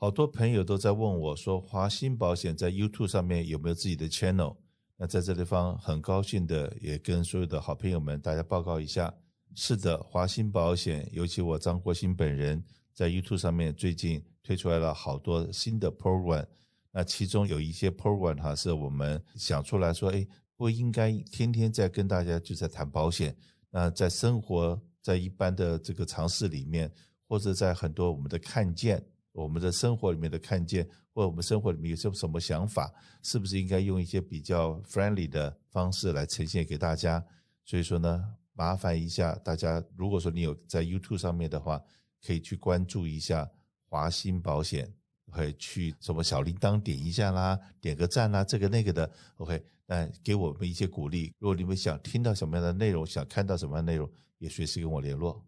好多朋友都在问我说，华鑫保险在 YouTube 上面有没有自己的 channel？那在这地方很高兴的也跟所有的好朋友们大家报告一下，是的，华鑫保险，尤其我张国兴本人在 YouTube 上面最近推出来了好多新的 program。那其中有一些 program 哈，是我们想出来说，哎，不应该天天在跟大家就在谈保险。那在生活，在一般的这个常识里面，或者在很多我们的看见。我们的生活里面的看见，或者我们生活里面有什么什么想法，是不是应该用一些比较 friendly 的方式来呈现给大家？所以说呢，麻烦一下大家，如果说你有在 YouTube 上面的话，可以去关注一下华鑫保险，可以去什么小铃铛点一下啦，点个赞啦，这个那个的，OK，那给我们一些鼓励。如果你们想听到什么样的内容，想看到什么样的内容，也随时跟我联络。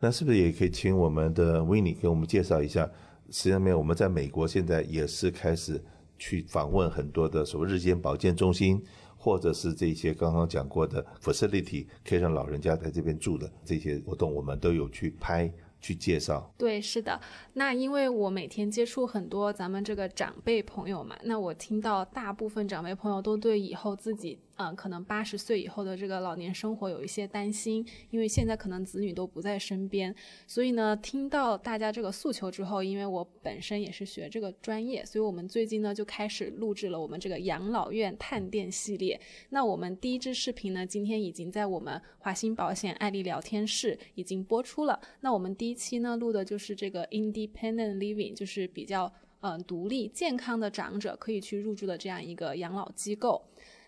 那是不是也可以请我们的 Winnie 给我们介绍一下？实际上面我们在美国现在也是开始去访问很多的所谓日间保健中心，或者是这些刚刚讲过的 facility，可以让老人家在这边住的这些活动，我们都有去拍。去介绍，对，是的。那因为我每天接触很多咱们这个长辈朋友嘛，那我听到大部分长辈朋友都对以后自己，呃，可能八十岁以后的这个老年生活有一些担心，因为现在可能子女都不在身边。所以呢，听到大家这个诉求之后，因为我本身也是学这个专业，所以我们最近呢就开始录制了我们这个养老院探店系列。那我们第一支视频呢，今天已经在我们华鑫保险爱丽聊天室已经播出了。那我们第一期呢录的就是这个 independent living，就是比较嗯、独立健康的长者可以去入住的这样一个养老机构。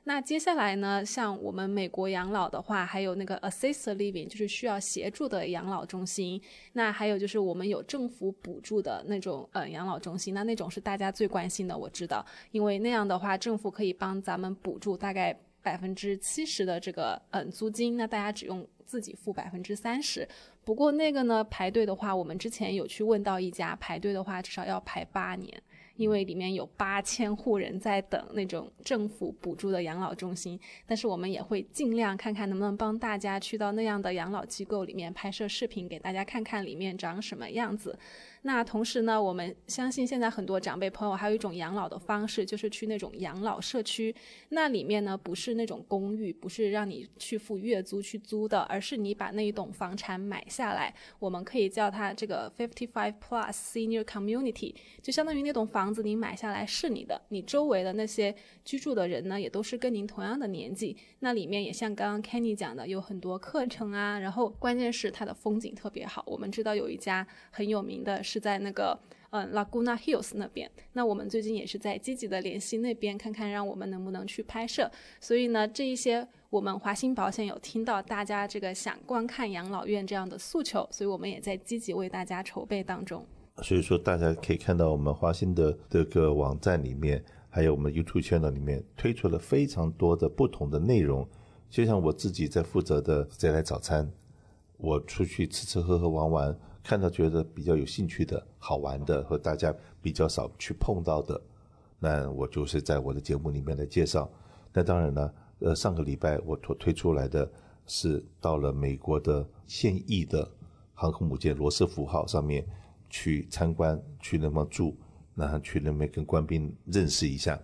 那接下来呢，像我们美国养老的话，还有那个 assisted living，就是需要协助的养老中心。那还有就是我们有政府补助的那种呃养老中心，那那种是大家最关心的，我知道，因为那样的话，政府可以帮咱们补助大概百分之七十的这个嗯租金，那大家只用自己付百分之三十。不过那个呢，排队的话，我们之前有去问到一家，排队的话至少要排八年。因为里面有八千户人在等那种政府补助的养老中心，但是我们也会尽量看看能不能帮大家去到那样的养老机构里面拍摄视频，给大家看看里面长什么样子。那同时呢，我们相信现在很多长辈朋友还有一种养老的方式，就是去那种养老社区。那里面呢，不是那种公寓，不是让你去付月租去租的，而是你把那一栋房产买下来，我们可以叫它这个 fifty five plus senior community，就相当于那栋房子你买下来是你的，你周围的那些居住的人呢，也都是跟您同样的年纪。那里面也像刚刚 Kenny 讲的，有很多课程啊，然后关键是它的风景特别好。我们知道有一家很有名的。是在那个嗯 Laguna Hills 那边，那我们最近也是在积极的联系那边，看看让我们能不能去拍摄。所以呢，这一些我们华兴保险有听到大家这个想观看养老院这样的诉求，所以我们也在积极为大家筹备当中。所以说，大家可以看到我们华兴的这个网站里面，还有我们 YouTube 频道里面推出了非常多的不同的内容。就像我自己在负责的这台早餐，我出去吃吃喝喝玩玩。看到觉得比较有兴趣的好玩的和大家比较少去碰到的，那我就是在我的节目里面来介绍。那当然呢，呃，上个礼拜我推推出来的是到了美国的现役的航空母舰罗斯福号上面去参观，去那边住，然后去那边跟官兵认识一下。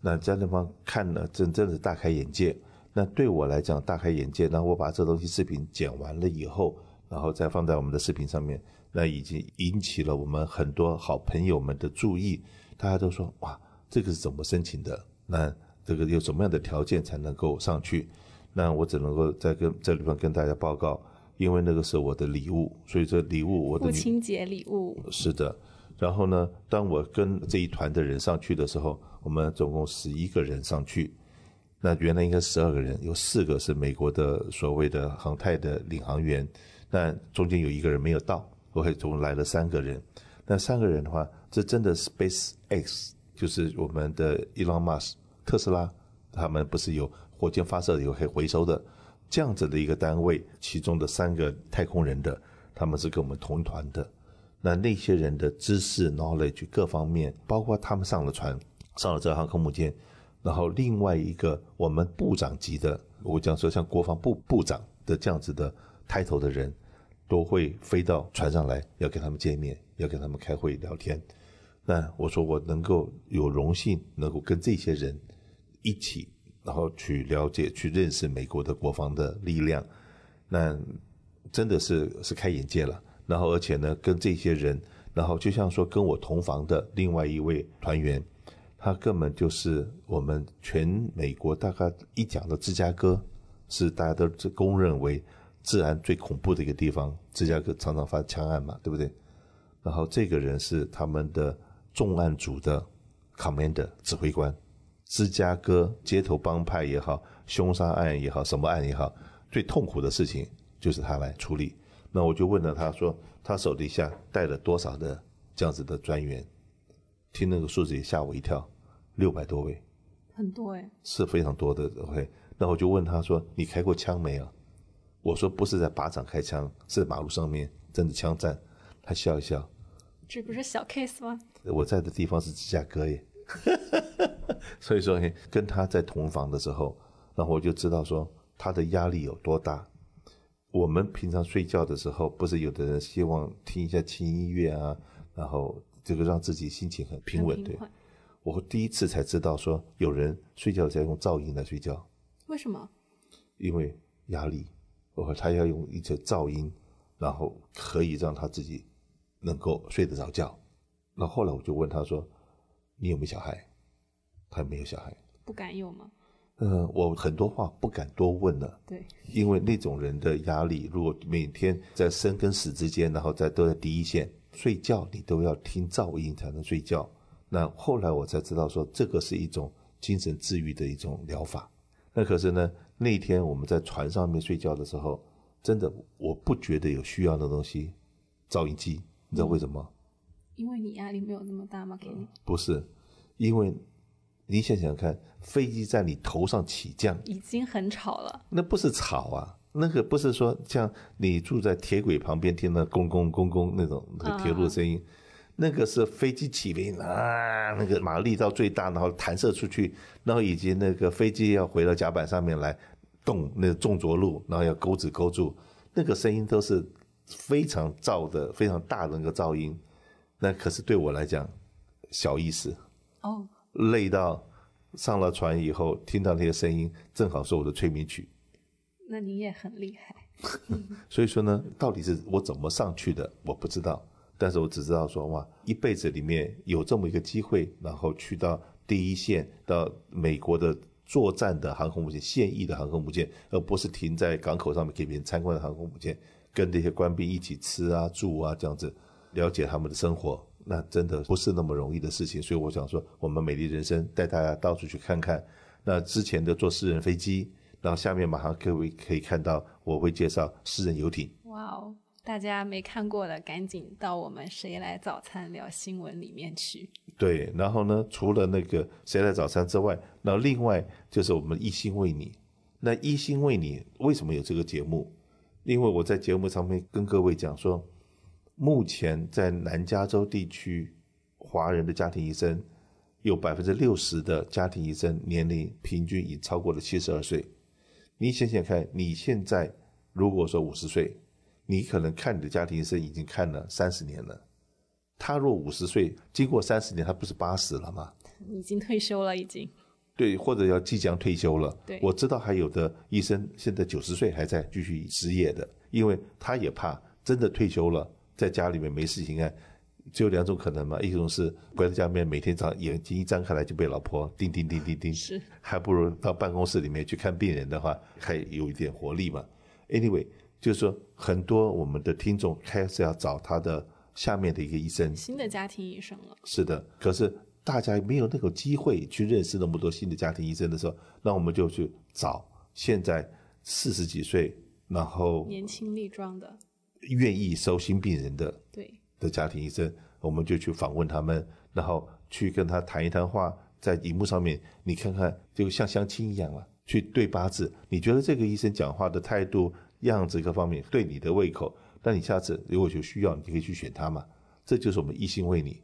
那在那方看了，真正的大开眼界。那对我来讲大开眼界。然后我把这东西视频剪完了以后。然后再放在我们的视频上面，那已经引起了我们很多好朋友们的注意。大家都说：“哇，这个是怎么申请的？那这个有什么样的条件才能够上去？”那我只能够在跟这里边跟大家报告，因为那个是我的礼物，所以这礼物我的父亲节礼物是的。然后呢，当我跟这一团的人上去的时候，我们总共十一个人上去。那原来应该十二个人，有四个是美国的所谓的航太的领航员。但中间有一个人没有到，OK，总共来了三个人。那三个人的话，这真的 SpaceX 就是我们的 Elon Musk 特斯拉，他们不是有火箭发射有可以回收的这样子的一个单位，其中的三个太空人的，他们是跟我们同一团的。那那些人的知识 knowledge 各方面，包括他们上了船，上了这航空母舰，然后另外一个我们部长级的，我讲说像国防部部长的这样子的。抬头的人都会飞到船上来，要跟他们见面，要跟他们开会聊天。那我说我能够有荣幸能够跟这些人一起，然后去了解、去认识美国的国防的力量，那真的是是开眼界了。然后而且呢，跟这些人，然后就像说跟我同房的另外一位团员，那根本就是我们全美国大概一讲到芝加哥，是大家都公认为治安最恐怖的一个地方。芝加哥常常发枪案嘛，对不对？然后这个人是他们的。重案组的 commander 指挥官，芝加哥街头帮派也好，凶杀案也好，什么案也好，最痛苦的事情就是他来处理。那我就问了他说，他手底下带了多少的这样子的专员？听那个数字也吓我一跳，六百多位，很多哎，是非常多的。OK，那我就问他说，你开过枪没有？我说不是在靶场开枪，是在马路上面真的枪战。他笑一笑。这不是小 case 吗？我在的地方是芝加哥耶，所以说跟他在同房的时候，然后我就知道说他的压力有多大。我们平常睡觉的时候，不是有的人希望听一下轻音乐啊，然后这个让自己心情很平稳。平对，我第一次才知道说有人睡觉在用噪音来睡觉。为什么？因为压力，我他要用一些噪音，然后可以让他自己。能够睡得着觉，那后来我就问他说：“你有没有小孩？”他没有小孩，不敢有吗？嗯，我很多话不敢多问了。对，因为那种人的压力，如果每天在生跟死之间，然后在都在第一线睡觉，你都要听噪音才能睡觉。那后来我才知道说，这个是一种精神治愈的一种疗法。那可是呢，那天我们在船上面睡觉的时候，真的我不觉得有需要的东西，噪音机。你知道为什么？因为你压力没有那么大吗？给你？不是，因为你想想看，飞机在你头上起降，已经很吵了。那不是吵啊，那个不是说像你住在铁轨旁边听到“公公公公”那种那个铁路的声音，啊、那个是飞机起飞啊，那个马力到最大，然后弹射出去，然后以及那个飞机要回到甲板上面来动那个重着陆，然后要钩子钩住，那个声音都是。非常噪的、非常大的那个噪音，那可是对我来讲小意思哦。累到上了船以后，听到那些声音，正好是我的催眠曲。那你也很厉害。所以说呢，到底是我怎么上去的，我不知道。但是我只知道说，哇，一辈子里面有这么一个机会，然后去到第一线，到美国的作战的航空母舰、现役的航空母舰，而不是停在港口上面给别人参观的航空母舰。跟这些官兵一起吃啊、住啊，这样子了解他们的生活，那真的不是那么容易的事情。所以我想说，我们美丽人生带大家到处去看看。那之前的坐私人飞机，然后下面马上各位可以看到，我会介绍私人游艇。哇哦，大家没看过的，赶紧到我们《谁来早餐聊新闻》里面去。对，然后呢，除了那个《谁来早餐》之外，那另外就是我们一心为你。那一心为你为什么有这个节目？因为我在节目上面跟各位讲说，目前在南加州地区，华人的家庭医生有百分之六十的家庭医生年龄平均已超过了七十二岁。你想想看，你现在如果说五十岁，你可能看你的家庭医生已经看了三十年了。他若五十岁，经过三十年，他不是八十了吗？已经退休了，已经。对，或者要即将退休了。对，我知道还有的医生现在九十岁还在继续执业的，因为他也怕真的退休了，在家里面没事情干，只有两种可能嘛，一种是关在家里面，每天早上眼睛一张开来就被老婆叮叮叮叮叮，是，还不如到办公室里面去看病人的话，还有一点活力嘛。Anyway，就是说很多我们的听众开始要找他的下面的一个医生，新的家庭医生了。是的，可是。大家没有那个机会去认识那么多新的家庭医生的时候，那我们就去找现在四十几岁，然后年轻力壮的，愿意收新病人的对的家庭医生，我们就去访问他们，然后去跟他谈一谈话，在荧幕上面你看看，就像相亲一样了，去对八字，你觉得这个医生讲话的态度、样子各方面对你的胃口，那你下次如果有需要，你可以去选它嘛，这就是我们一心为你。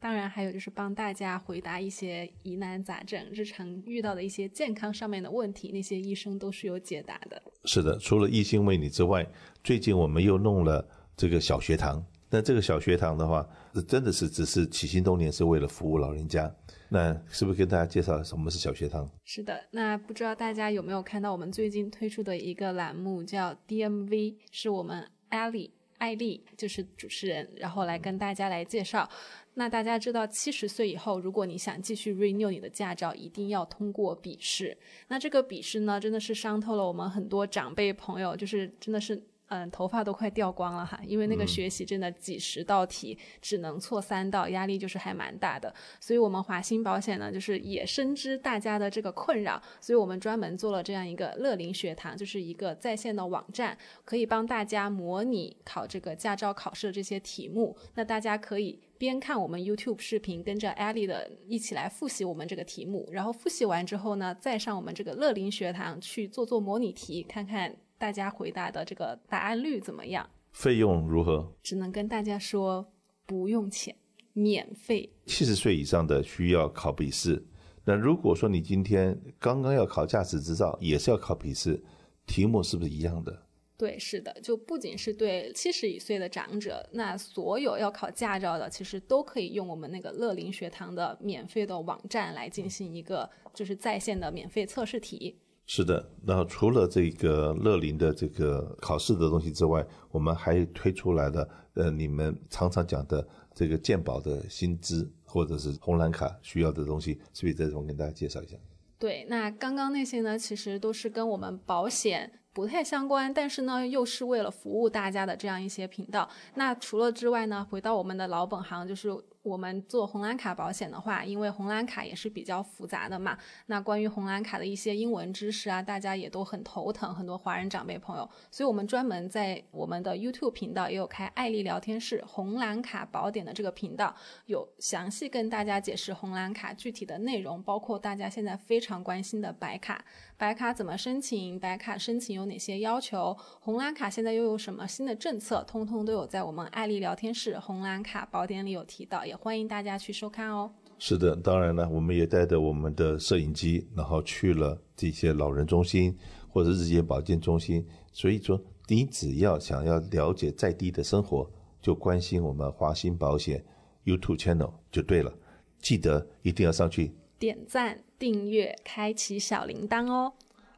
当然，还有就是帮大家回答一些疑难杂症，日常遇到的一些健康上面的问题，那些医生都是有解答的。是的，除了一心为你之外，最近我们又弄了这个小学堂，那这个小学堂的话，真的是只是起心动念是为了服务老人家。那是不是跟大家介绍什么是小学堂？是的，那不知道大家有没有看到我们最近推出的一个栏目叫 DMV，是我们艾丽艾丽就是主持人，然后来跟大家来介绍。那大家知道，七十岁以后，如果你想继续 renew 你的驾照，一定要通过笔试。那这个笔试呢，真的是伤透了我们很多长辈朋友，就是真的是。嗯，头发都快掉光了哈，因为那个学习真的几十道题，嗯、只能错三道，压力就是还蛮大的。所以，我们华鑫保险呢，就是也深知大家的这个困扰，所以我们专门做了这样一个乐龄学堂，就是一个在线的网站，可以帮大家模拟考这个驾照考试的这些题目。那大家可以边看我们 YouTube 视频，跟着 Ellie 的一起来复习我们这个题目，然后复习完之后呢，再上我们这个乐龄学堂去做做模拟题，看看。大家回答的这个答案率怎么样？费用如何？只能跟大家说不用钱，免费。七十岁以上的需要考笔试。那如果说你今天刚刚要考驾驶执照，也是要考笔试，题目是不是一样的？对，是的，就不仅是对七十以岁的长者，那所有要考驾照的，其实都可以用我们那个乐龄学堂的免费的网站来进行一个就是在线的免费测试题。是的，那除了这个乐龄的这个考试的东西之外，我们还推出来了，呃，你们常常讲的这个健保的薪资或者是红蓝卡需要的东西，是不是在这边跟大家介绍一下？对，那刚刚那些呢，其实都是跟我们保险不太相关，但是呢，又是为了服务大家的这样一些频道。那除了之外呢，回到我们的老本行，就是。我们做红蓝卡保险的话，因为红蓝卡也是比较复杂的嘛，那关于红蓝卡的一些英文知识啊，大家也都很头疼，很多华人长辈朋友，所以我们专门在我们的 YouTube 频道也有开艾丽聊天室红蓝卡宝典的这个频道，有详细跟大家解释红蓝卡具体的内容，包括大家现在非常关心的白卡，白卡怎么申请，白卡申请有哪些要求，红蓝卡现在又有什么新的政策，通通都有在我们艾丽聊天室红蓝卡宝典里有提到，也。欢迎大家去收看哦。是的，当然了，我们也带着我们的摄影机，然后去了这些老人中心或者日间保健中心。所以说，你只要想要了解在地的生活，就关心我们华兴保险 YouTube channel 就对了。记得一定要上去点赞、订阅、开启小铃铛哦。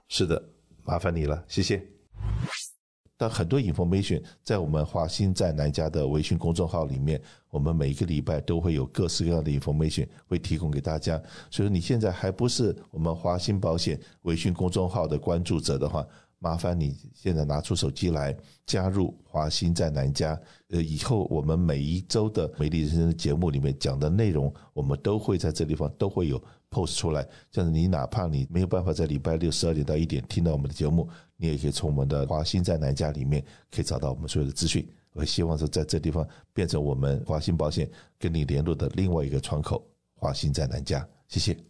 是的，麻烦你了，谢谢。但很多 information 在我们华兴在南家的微信公众号里面，我们每一个礼拜都会有各式各样的 information 会提供给大家。所以说你现在还不是我们华兴保险微信公众号的关注者的话，麻烦你现在拿出手机来加入华兴在南家。呃，以后我们每一周的美丽人生节目里面讲的内容，我们都会在这地方都会有 post 出来。这样子，你哪怕你没有办法在礼拜六十二点到一点听到我们的节目。你也可以从我们的华兴在南家里面可以找到我们所有的资讯。我希望说在这地方变成我们华兴保险跟你联络的另外一个窗口。华兴在南家，谢谢。